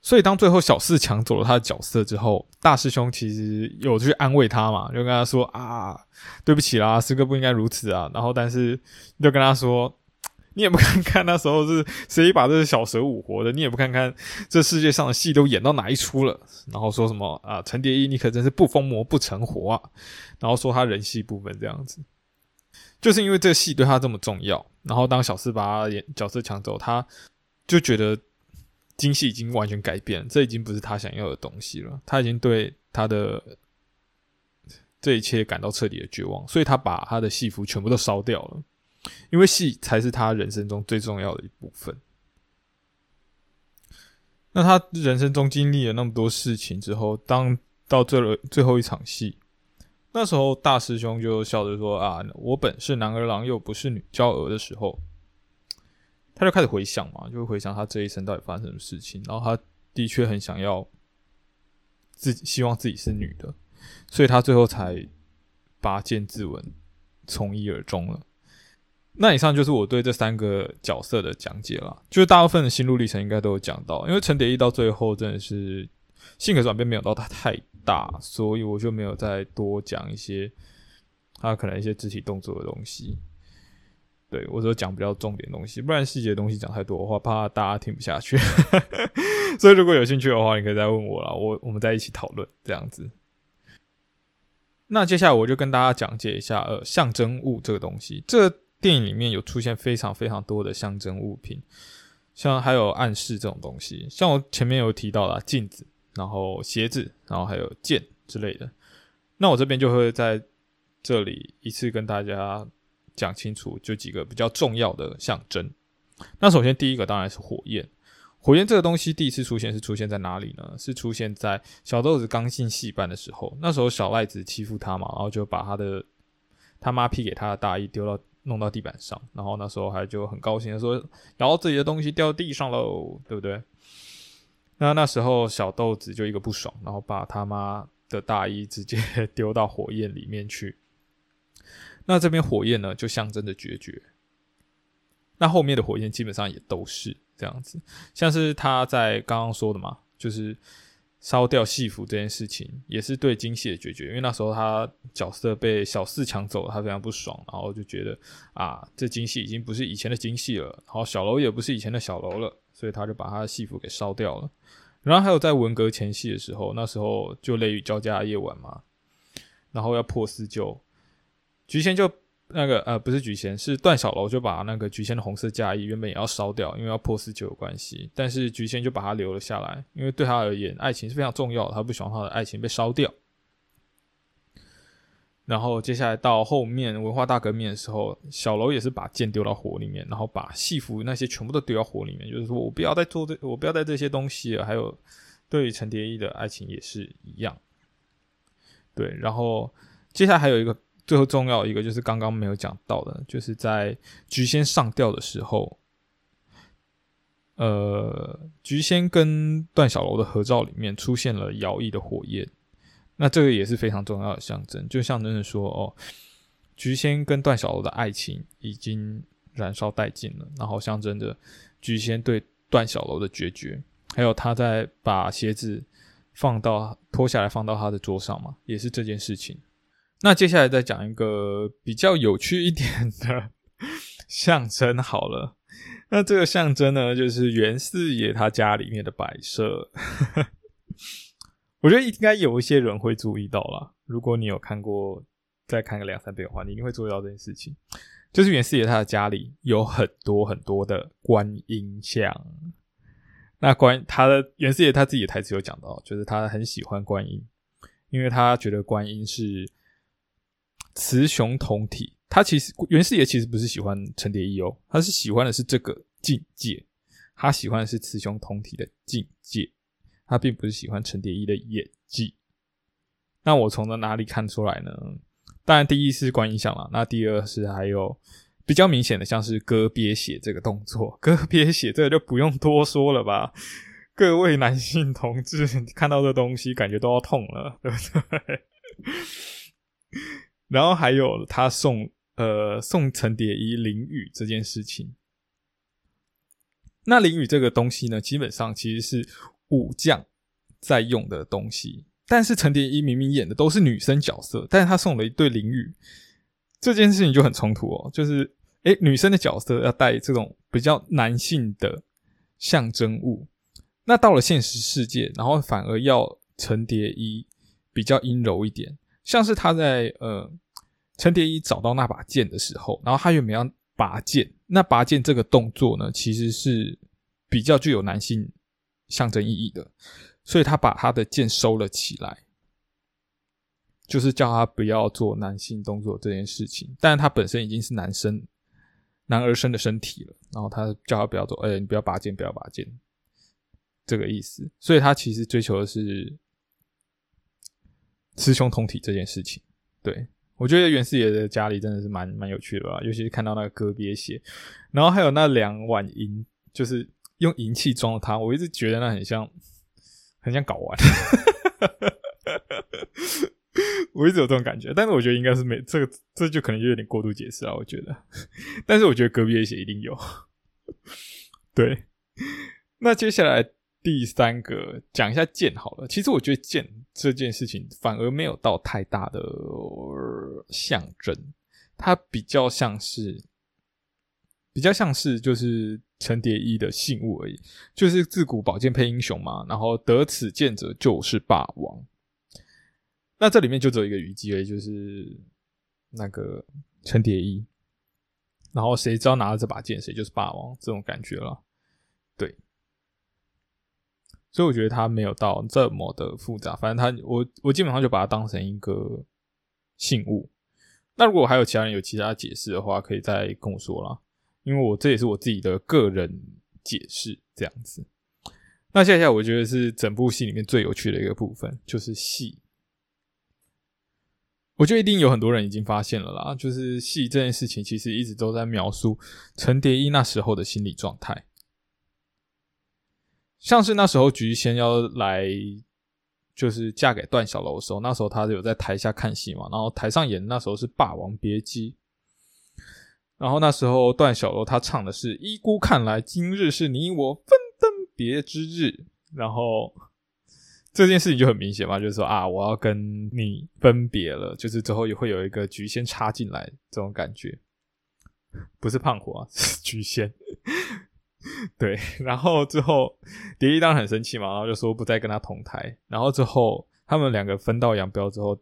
所以当最后小四抢走了他的角色之后，大师兄其实有去安慰他嘛，就跟他说啊，对不起啦，师哥不应该如此啊。然后但是就跟他说。你也不看看那时候是谁把这个小蛇舞活的，你也不看看这世界上的戏都演到哪一出了，然后说什么啊，陈蝶衣你可真是不疯魔不成活啊，然后说他人戏部分这样子，就是因为这个戏对他这么重要，然后当小四把他演角色抢走，他就觉得京戏已经完全改变，这已经不是他想要的东西了，他已经对他的这一切感到彻底的绝望，所以他把他的戏服全部都烧掉了。因为戏才是他人生中最重要的一部分。那他人生中经历了那么多事情之后，当到最了最后一场戏，那时候大师兄就笑着说：“啊，我本是男儿郎，又不是女娇娥。”的时候，他就开始回想嘛，就会回想他这一生到底发生什么事情。然后他的确很想要自己，希望自己是女的，所以他最后才拔剑自刎，从一而终了。那以上就是我对这三个角色的讲解了，就是大部分的心路历程应该都有讲到。因为陈蝶衣到最后真的是性格转变没有到他太大，所以我就没有再多讲一些他可能一些肢体动作的东西。对我说讲比较重点东西，不然细节东西讲太多的话，怕大家听不下去。[LAUGHS] 所以如果有兴趣的话，你可以再问我了，我我们再一起讨论这样子。那接下来我就跟大家讲解一下呃象征物这个东西，这。电影里面有出现非常非常多的象征物品，像还有暗示这种东西。像我前面有提到的镜子，然后鞋子，然后还有剑之类的。那我这边就会在这里一次跟大家讲清楚，就几个比较重要的象征。那首先第一个当然是火焰。火焰这个东西第一次出现是出现在哪里呢？是出现在小豆子刚进戏班的时候。那时候小赖子欺负他嘛，然后就把他的他妈批给他的大衣丢到弄到地板上，然后那时候还就很高兴的说，然后自己的东西掉地上喽，对不对？那那时候小豆子就一个不爽，然后把他妈的大衣直接 [LAUGHS] 丢到火焰里面去。那这边火焰呢，就象征着决绝。那后面的火焰基本上也都是。这样子，像是他在刚刚说的嘛，就是烧掉戏服这件事情，也是对金系的决绝。因为那时候他角色被小四抢走了，他非常不爽，然后就觉得啊，这金系已经不是以前的金系了，然后小楼也不是以前的小楼了，所以他就把他的戏服给烧掉了。然后还有在文革前夕的时候，那时候就雷雨交加的夜晚嘛，然后要破四旧，菊仙就。那个呃，不是菊仙，是段小楼就把那个菊仙的红色嫁衣原本也要烧掉，因为要破四旧有关系。但是菊仙就把它留了下来，因为对他而言，爱情是非常重要的，他不喜欢他的爱情被烧掉。然后接下来到后面文化大革命的时候，小楼也是把剑丢到火里面，然后把戏服那些全部都丢到火里面，就是说我不要再做这，我不要带这些东西。还有对陈蝶衣的爱情也是一样。对，然后接下来还有一个。最后重要一个就是刚刚没有讲到的，就是在菊仙上吊的时候，呃，菊仙跟段小楼的合照里面出现了摇曳的火焰，那这个也是非常重要的象征，就象征着说，哦，菊仙跟段小楼的爱情已经燃烧殆尽了，然后象征着菊仙对段小楼的决绝，还有他在把鞋子放到脱下来放到他的桌上嘛，也是这件事情。那接下来再讲一个比较有趣一点的 [LAUGHS] 象征好了。那这个象征呢，就是袁四爷他家里面的摆设。我觉得应该有一些人会注意到啦。如果你有看过，再看个两三遍的话，你一定会注意到这件事情。就是袁四爷他的家里有很多很多的观音像。那关他的袁四爷他自己的台词有讲到，就是他很喜欢观音，因为他觉得观音是。雌雄同体，他其实袁世爷其实不是喜欢陈蝶衣哦，他是喜欢的是这个境界，他喜欢的是雌雄同体的境界，他并不是喜欢陈蝶衣的演技。那我从哪里看出来呢？当然，第一是观音像了，那第二是还有比较明显的，像是割鳖血这个动作，割鳖血这个就不用多说了吧？各位男性同志看到这东西，感觉都要痛了，对不对？[LAUGHS] 然后还有他送呃送陈蝶衣淋雨这件事情，那淋雨这个东西呢，基本上其实是武将在用的东西。但是陈蝶衣明明演的都是女生角色，但是他送了一对淋雨，这件事情就很冲突哦。就是诶女生的角色要带这种比较男性的象征物，那到了现实世界，然后反而要陈蝶衣比较阴柔一点，像是他在呃。陈蝶衣找到那把剑的时候，然后他原本要拔剑，那拔剑这个动作呢，其实是比较具有男性象征意义的，所以他把他的剑收了起来，就是叫他不要做男性动作这件事情。但他本身已经是男生、男儿身的身体了，然后他叫他不要做，哎，你不要拔剑，不要拔剑，这个意思。所以他其实追求的是雌雄同体这件事情，对。我觉得袁四爷的家里真的是蛮蛮有趣的吧，尤其是看到那个割鳖血，然后还有那两碗银，就是用银器装的汤，我一直觉得那很像，很像睾丸，[LAUGHS] 我一直有这种感觉，但是我觉得应该是没这个，这就可能就有点过度解释啊，我觉得，但是我觉得割鳖血一定有，[LAUGHS] 对，那接下来。第三个讲一下剑好了，其实我觉得剑这件事情反而没有到太大的象征，它比较像是比较像是就是陈蝶衣的信物而已，就是自古宝剑配英雄嘛，然后得此剑者就是霸王。那这里面就只有一个虞姬而已，就是那个陈蝶衣，然后谁知道拿了这把剑谁就是霸王这种感觉了，对。所以我觉得他没有到这么的复杂。反正他，我我基本上就把它当成一个信物。那如果还有其他人有其他解释的话，可以再跟我说啦，因为我这也是我自己的个人解释这样子。那接下来我觉得是整部戏里面最有趣的一个部分，就是戏。我觉得一定有很多人已经发现了啦，就是戏这件事情其实一直都在描述陈蝶衣那时候的心理状态，像是那时候菊仙要来。就是嫁给段小楼的时候，那时候他有在台下看戏嘛，然后台上演那时候是《霸王别姬》，然后那时候段小楼他唱的是“依姑看来，今日是你我分登别之日”，然后这件事情就很明显嘛，就是说啊，我要跟你分别了，就是之后也会有一个菊仙插进来这种感觉，不是胖虎啊，是菊仙。对，然后之后蝶衣当然很生气嘛，然后就说不再跟他同台。然后之后他们两个分道扬镳之后，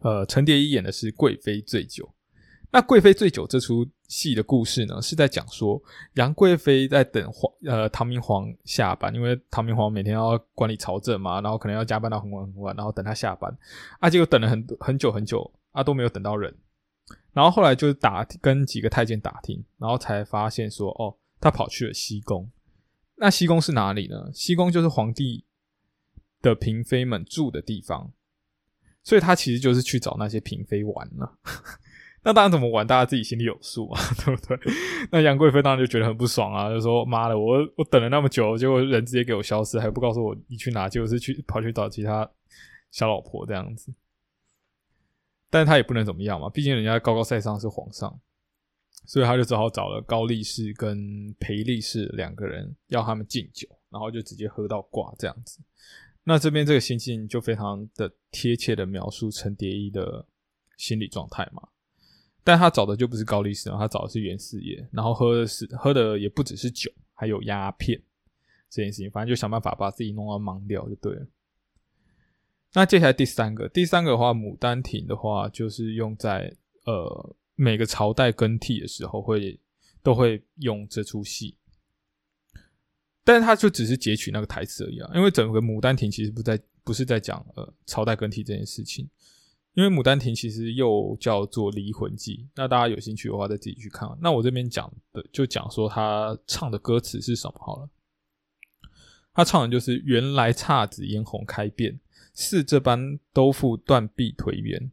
呃，陈蝶衣演的是贵妃醉酒。那贵妃醉酒这出戏的故事呢，是在讲说杨贵妃在等皇呃唐明皇下班，因为唐明皇每天要管理朝政嘛，然后可能要加班到很晚很晚，然后等他下班啊，结果等了很很久很久啊都没有等到人。然后后来就是打跟几个太监打听，然后才发现说哦。他跑去了西宫，那西宫是哪里呢？西宫就是皇帝的嫔妃们住的地方，所以他其实就是去找那些嫔妃玩了。那当然怎么玩，大家自己心里有数啊，[LAUGHS] 对不对？那杨贵妃当然就觉得很不爽啊，就说：“妈的，我我等了那么久，结果人直接给我消失，还不告诉我你去哪，结果是去跑去找其他小老婆这样子。”但他也不能怎么样嘛，毕竟人家高高在上是皇上。所以他就只好找了高力士跟裴力士两个人，要他们敬酒，然后就直接喝到挂这样子。那这边这个心境就非常的贴切的描述陈蝶衣的心理状态嘛。但他找的就不是高力士，他找的是袁四爷，然后喝的是喝的也不只是酒，还有鸦片这件事情，反正就想办法把自己弄到懵掉就对了。那接下来第三个，第三个的话，《牡丹亭》的话，就是用在呃。每个朝代更替的时候，会都会用这出戏，但是他就只是截取那个台词而已啊。因为整个《牡丹亭》其实不在，不是在讲呃朝代更替这件事情。因为《牡丹亭》其实又叫做《离魂记》，那大家有兴趣的话，再自己去看。那我这边讲的就讲说他唱的歌词是什么好了。他唱的就是“原来姹紫嫣红开遍，似这般都付断壁颓垣。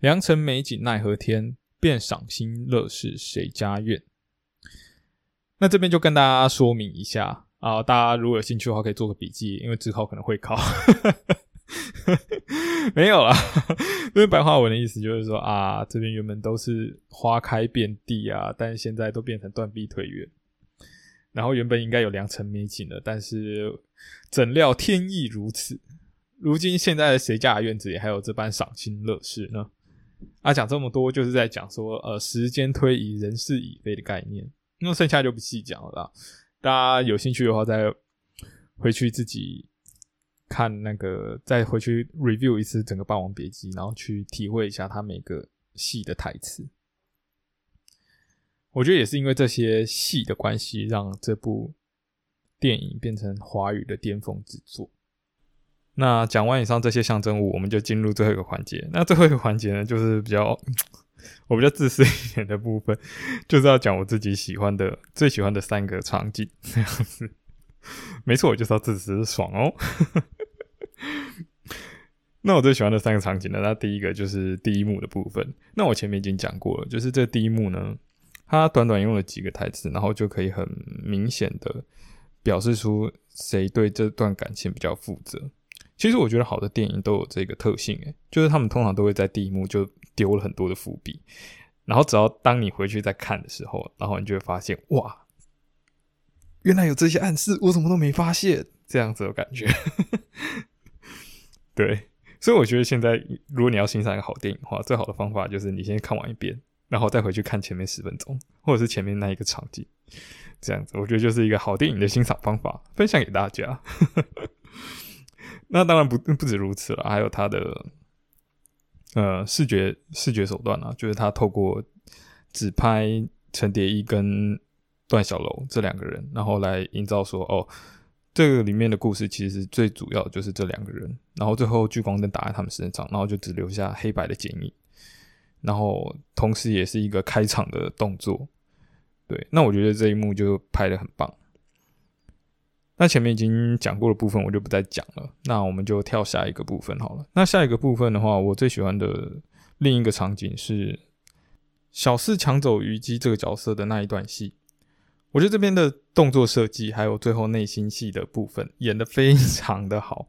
良辰美景奈何天。”便赏心乐事谁家院？那这边就跟大家说明一下啊，大家如果有兴趣的话，可以做个笔记，因为自考可能会考。[LAUGHS] 没有啦，[LAUGHS] 因为白话文的意思就是说啊，这边原本都是花开遍地啊，但是现在都变成断壁颓垣。然后原本应该有良辰美景的，但是怎料天意如此，如今现在谁家的院子里还有这般赏心乐事呢？啊，讲这么多就是在讲说，呃，时间推移，人事已非的概念。那剩下就不细讲了啦。大家有兴趣的话，再回去自己看那个，再回去 review 一次整个《霸王别姬》，然后去体会一下他每个戏的台词。我觉得也是因为这些戏的关系，让这部电影变成华语的巅峰之作。那讲完以上这些象征物，我们就进入最后一个环节。那最后一个环节呢，就是比较 [LAUGHS] 我比较自私一点的部分，就是要讲我自己喜欢的、最喜欢的三个场景。这样子，没错，我就是要自私爽哦。[LAUGHS] 那我最喜欢的三个场景呢？那第一个就是第一幕的部分。那我前面已经讲过了，就是这第一幕呢，它短短用了几个台词，然后就可以很明显的表示出谁对这段感情比较负责。其实我觉得好的电影都有这个特性，诶，就是他们通常都会在第一幕就丢了很多的伏笔，然后只要当你回去再看的时候，然后你就会发现，哇，原来有这些暗示，我怎么都没发现，这样子的感觉。对，[LAUGHS] 所以我觉得现在如果你要欣赏一个好电影的话，最好的方法就是你先看完一遍，然后再回去看前面十分钟，或者是前面那一个场景，这样子，我觉得就是一个好电影的欣赏方法，分享给大家。[LAUGHS] 那当然不不止如此了，还有他的呃视觉视觉手段啊，就是他透过只拍陈蝶衣跟段小楼这两个人，然后来营造说哦，这个里面的故事其实最主要就是这两个人，然后最后聚光灯打在他们身上，然后就只留下黑白的剪影，然后同时也是一个开场的动作。对，那我觉得这一幕就拍的很棒。那前面已经讲过的部分，我就不再讲了。那我们就跳下一个部分好了。那下一个部分的话，我最喜欢的另一个场景是小四抢走虞姬这个角色的那一段戏。我觉得这边的动作设计，还有最后内心戏的部分，演的非常的好。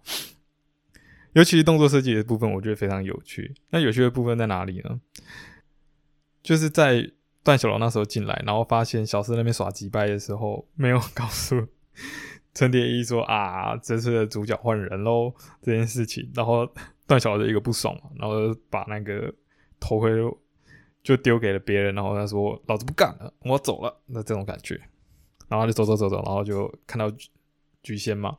尤其是动作设计的部分，我觉得非常有趣。那有趣的部分在哪里呢？就是在段小楼那时候进来，然后发现小四那边耍鸡掰的时候，没有告诉。陈蝶衣说：“啊，这次的主角换人喽，这件事情。”然后段小楼一个不爽嘛，然后把那个头盔就丢给了别人，然后他说：“老子不干了，我走了。”那这种感觉，然后就走走走走，然后就看到菊仙嘛。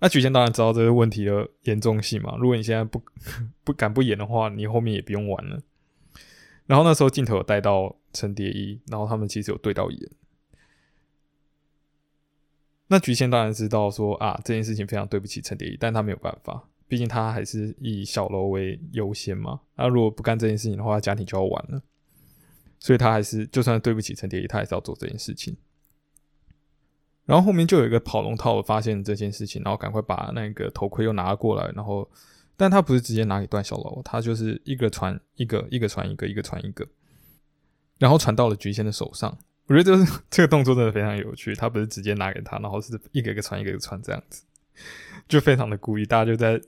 那菊仙当然知道这个问题的严重性嘛。如果你现在不 [LAUGHS] 不敢不演的话，你后面也不用玩了。然后那时候镜头有带到陈蝶衣，然后他们其实有对到眼。那菊仙当然知道说啊，这件事情非常对不起陈蝶衣，但他没有办法，毕竟他还是以小楼为优先嘛。那如果不干这件事情的话，家庭就要完了。所以他还是就算对不起陈蝶衣，他还是要做这件事情。然后后面就有一个跑龙套发现这件事情，然后赶快把那个头盔又拿过来，然后但他不是直接拿给段小楼，他就是一个传一个，一个传一个，一个传一个，然后传到了菊仙的手上。我觉得这是这个动作真的非常有趣，他不是直接拿给他，然后是一个一个传，一个一个传这样子，就非常的故意。大家就在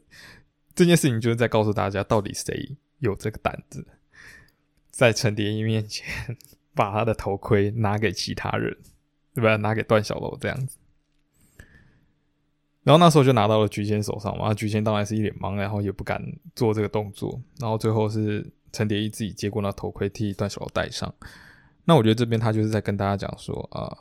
这件事情就是在告诉大家，到底谁有这个胆子，在陈蝶衣面前把他的头盔拿给其他人，对吧？拿给段小楼这样子。然后那时候就拿到了菊仙手上嘛，菊仙当然是一脸懵，然后也不敢做这个动作。然后最后是陈蝶衣自己接过那头盔，替段小楼戴上。那我觉得这边他就是在跟大家讲说啊，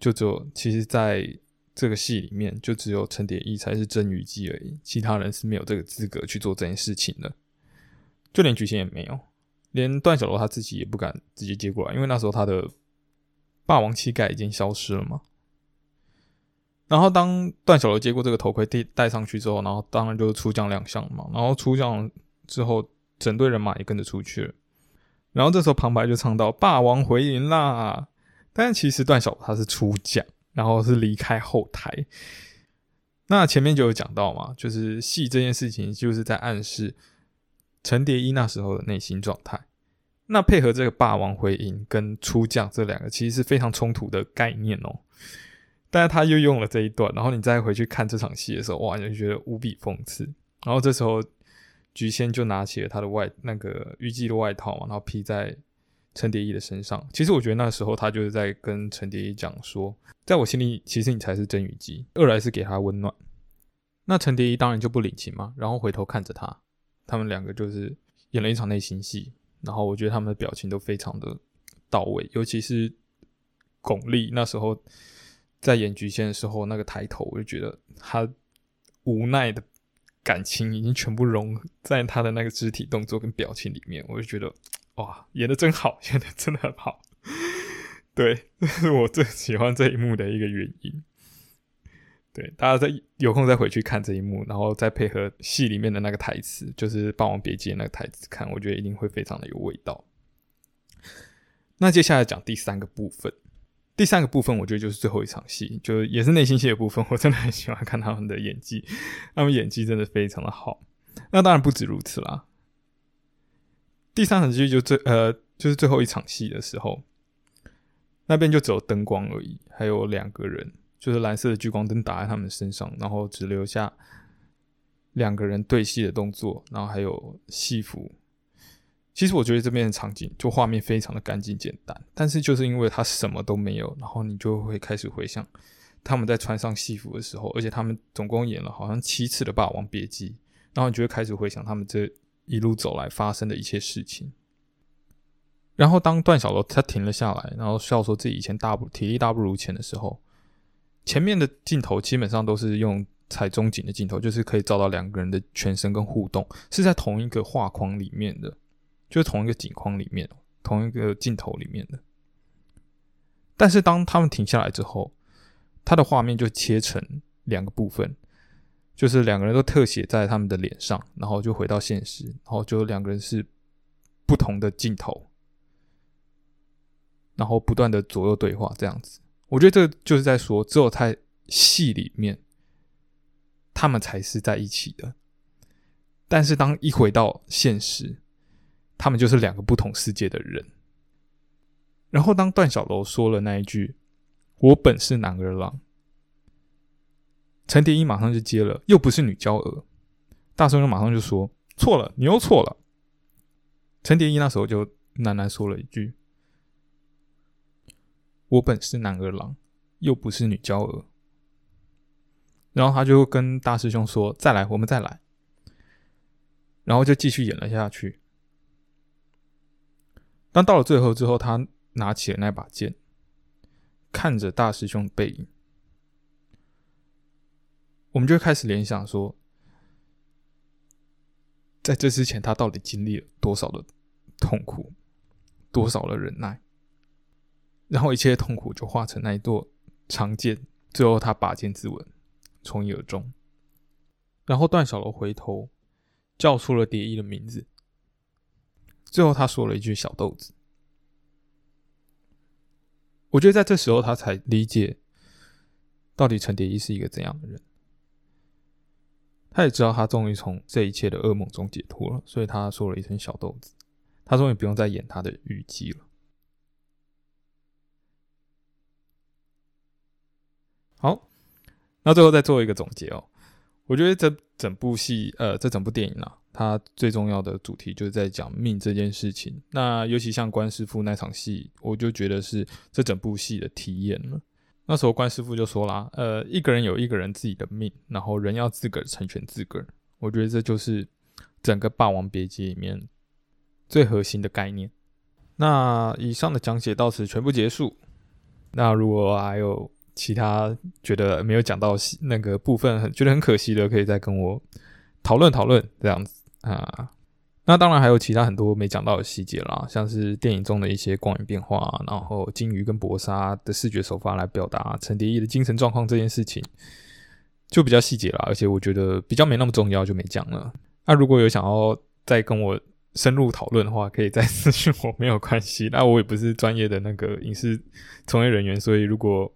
就只有其实在这个戏里面，就只有陈蝶衣才是真虞姬而已，其他人是没有这个资格去做这件事情的，就连菊仙也没有，连段小楼他自己也不敢直接接过来，因为那时候他的霸王气概已经消失了嘛。然后当段小楼接过这个头盔戴戴上去之后，然后当然就是出将亮相嘛，然后出将之后，整队人马也跟着出去了。然后这时候旁白就唱到“霸王回营啦”，但其实段小楼他是出将，然后是离开后台。那前面就有讲到嘛，就是戏这件事情就是在暗示陈蝶衣那时候的内心状态。那配合这个“霸王回营”跟“出将”这两个其实是非常冲突的概念哦。但是他又用了这一段，然后你再回去看这场戏的时候，哇，你就觉得无比讽刺。然后这时候。菊仙就拿起了他的外那个虞姬的外套嘛，然后披在陈蝶衣的身上。其实我觉得那时候他就是在跟陈蝶衣讲说，在我心里，其实你才是真虞姬。二来是给他温暖。那陈蝶衣当然就不领情嘛，然后回头看着他，他们两个就是演了一场内心戏。然后我觉得他们的表情都非常的到位，尤其是巩俐那时候在演菊仙的时候那个抬头，我就觉得他无奈的。感情已经全部融在他的那个肢体动作跟表情里面，我就觉得哇，演的真好，[LAUGHS] 演的真的很好。[LAUGHS] 对，[LAUGHS] 这是我最喜欢这一幕的一个原因。对，大家在有空再回去看这一幕，然后再配合戏里面的那个台词，就是《霸王别姬》那个台词看，我觉得一定会非常的有味道。那接下来讲第三个部分。第三个部分，我觉得就是最后一场戏，就也是内心戏的部分。我真的很喜欢看他们的演技，他们演技真的非常的好。那当然不止如此啦。第三场戏就最呃，就是最后一场戏的时候，那边就只有灯光而已，还有两个人，就是蓝色的聚光灯打在他们身上，然后只留下两个人对戏的动作，然后还有戏服。其实我觉得这边的场景就画面非常的干净简单，但是就是因为它什么都没有，然后你就会开始回想他们在穿上戏服的时候，而且他们总共演了好像七次的《霸王别姬》，然后你就会开始回想他们这一路走来发生的一切事情。然后当段小楼他停了下来，然后笑说自己以前大不体力大不如前的时候，前面的镜头基本上都是用采中景的镜头，就是可以照到两个人的全身跟互动，是在同一个画框里面的。就是同一个景框里面，同一个镜头里面的。但是当他们停下来之后，他的画面就切成两个部分，就是两个人都特写在他们的脸上，然后就回到现实，然后就两个人是不同的镜头，然后不断的左右对话这样子。我觉得这就是在说，只有在戏里面，他们才是在一起的。但是当一回到现实，他们就是两个不同世界的人。然后当段小楼说了那一句“我本是男儿郎”，陈蝶衣马上就接了，又不是女娇娥，大声就马上就说错了，你又错了。陈蝶衣那时候就喃喃说了一句。我本是男儿郎，又不是女娇娥。然后他就跟大师兄说：“再来，我们再来。”然后就继续演了下去。当到了最后之后，他拿起了那把剑，看着大师兄的背影，我们就开始联想说，在这之前他到底经历了多少的痛苦，多少的忍耐。然后一切痛苦就化成那一座长剑，最后他拔剑自刎，从一而终。然后段小楼回头叫出了蝶衣的名字，最后他说了一句“小豆子”。我觉得在这时候他才理解，到底陈蝶衣是一个怎样的人。他也知道他终于从这一切的噩梦中解脱了，所以他说了一声“小豆子”，他终于不用再演他的虞姬了。好，那最后再做一个总结哦。我觉得这整部戏，呃，这整部电影啊，它最重要的主题就是在讲命这件事情。那尤其像关师傅那场戏，我就觉得是这整部戏的体验了。那时候关师傅就说啦，呃，一个人有一个人自己的命，然后人要自个儿成全自个儿。我觉得这就是整个《霸王别姬》里面最核心的概念。那以上的讲解到此全部结束。那如果还有，其他觉得没有讲到那个部分，很觉得很可惜的，可以再跟我讨论讨论这样子啊。那当然还有其他很多没讲到的细节啦，像是电影中的一些光影变化，然后金鱼跟薄纱的视觉手法来表达陈蝶衣的精神状况这件事情，就比较细节啦，而且我觉得比较没那么重要，就没讲了。那如果有想要再跟我深入讨论的话，可以再私信我，没有关系。那我也不是专业的那个影视从业人员，所以如果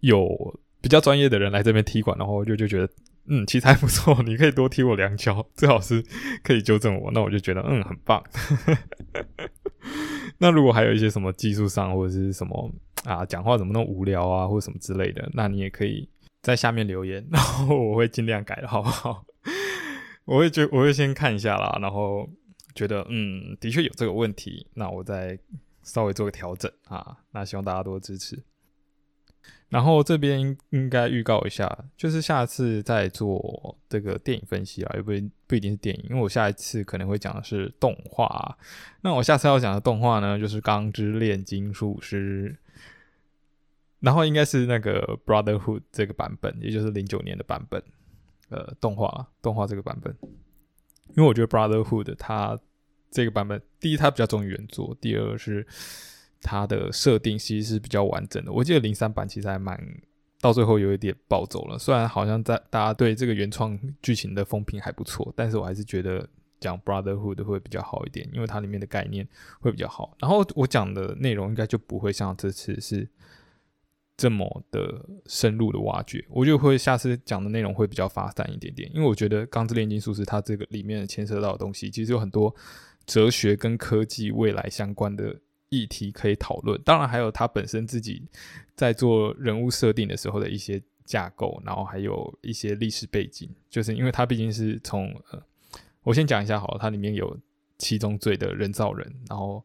有比较专业的人来这边踢馆，然后我就就觉得，嗯，其实还不错，你可以多踢我两脚，最好是可以纠正我，那我就觉得，嗯，很棒。[LAUGHS] 那如果还有一些什么技术上或者是什么啊，讲话怎么那么无聊啊，或者什么之类的，那你也可以在下面留言，然后我会尽量改好不好？[LAUGHS] 我会觉我会先看一下啦，然后觉得，嗯，的确有这个问题，那我再稍微做个调整啊。那希望大家多支持。然后这边应该预告一下，就是下次再做这个电影分析啊，也不不一定是电影，因为我下一次可能会讲的是动画。那我下次要讲的动画呢，就是《钢之炼金术师》，然后应该是那个 Brotherhood 这个版本，也就是零九年的版本，呃，动画动画这个版本。因为我觉得 Brotherhood 它这个版本，第一它比较忠于原作，第二是。它的设定其实是比较完整的。我记得零三版其实还蛮到最后有一点暴走了，虽然好像在大家对这个原创剧情的风评还不错，但是我还是觉得讲 Brotherhood 会比较好一点，因为它里面的概念会比较好。然后我讲的内容应该就不会像这次是这么的深入的挖掘，我就会下次讲的内容会比较发散一点点，因为我觉得《钢之炼金术师》它这个里面牵涉到的东西，其实有很多哲学跟科技未来相关的。议题可以讨论，当然还有他本身自己在做人物设定的时候的一些架构，然后还有一些历史背景，就是因为他毕竟是从呃，我先讲一下好了，它里面有七宗罪的人造人，然后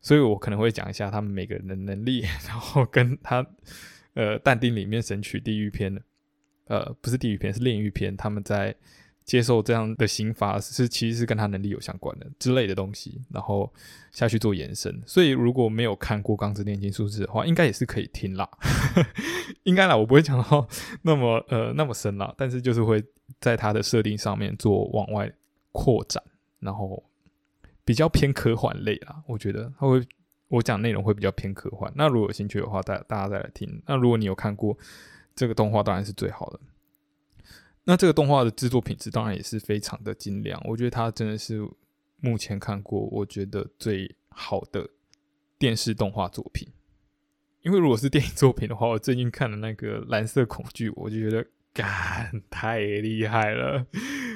所以我可能会讲一下他们每个人的能力，然后跟他呃但丁里面神曲地狱篇，呃不是地狱篇是炼狱篇，他们在。接受这样的刑罚是其实是跟他能力有相关的之类的东西，然后下去做延伸。所以如果没有看过《钢之炼金术士》的话，应该也是可以听啦。[LAUGHS] 应该啦，我不会讲到那么呃那么深啦，但是就是会在它的设定上面做往外扩展，然后比较偏科幻类啦。我觉得他会我讲内容会比较偏科幻。那如果有兴趣的话，大大家再来听。那如果你有看过。这个动画当然是最好的。那这个动画的制作品质当然也是非常的精良，我觉得它真的是目前看过我觉得最好的电视动画作品。因为如果是电影作品的话，我最近看的那个《蓝色恐惧》，我就觉得。干太厉害了，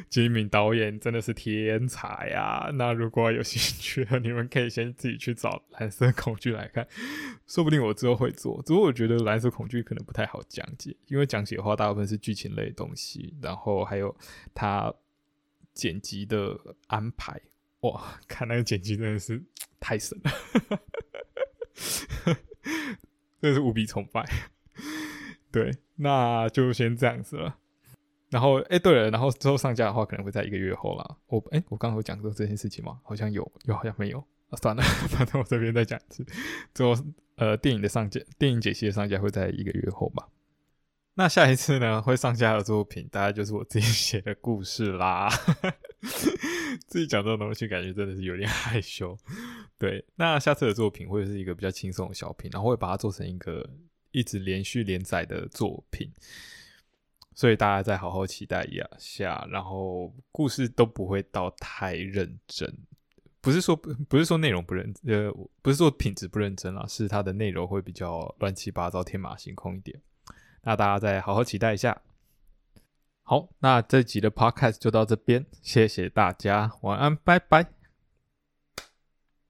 [LAUGHS] 金敏导演真的是天才呀！那如果有兴趣的，你们可以先自己去找《蓝色恐惧》来看，说不定我之后会做。只不过我觉得《蓝色恐惧》可能不太好讲解，因为讲解的话大部分是剧情类的东西，然后还有他剪辑的安排。[LAUGHS] 哇，看那个剪辑真的是太神了，[LAUGHS] 真的是无比崇拜。对，那就先这样子了。然后，哎，对了，然后之后上架的话，可能会在一个月后啦。我，哎，我刚刚有讲过这件事情吗？好像有，又好像没有。算了，[LAUGHS] 反正我这边再讲一次。之后，呃，电影的上架，电影解析的上架会在一个月后吧。那下一次呢，会上架的作品，大概就是我自己写的故事啦。[LAUGHS] 自己讲这种东西，感觉真的是有点害羞。对，那下次的作品会是一个比较轻松的小品，然后会把它做成一个。一直连续连载的作品，所以大家再好好期待一下。然后故事都不会到太认真，不是说不是说内容不认呃，不是说品质不认真啊，是它的内容会比较乱七八糟、天马行空一点。那大家再好好期待一下。好，那这集的 podcast 就到这边，谢谢大家，晚安，拜拜。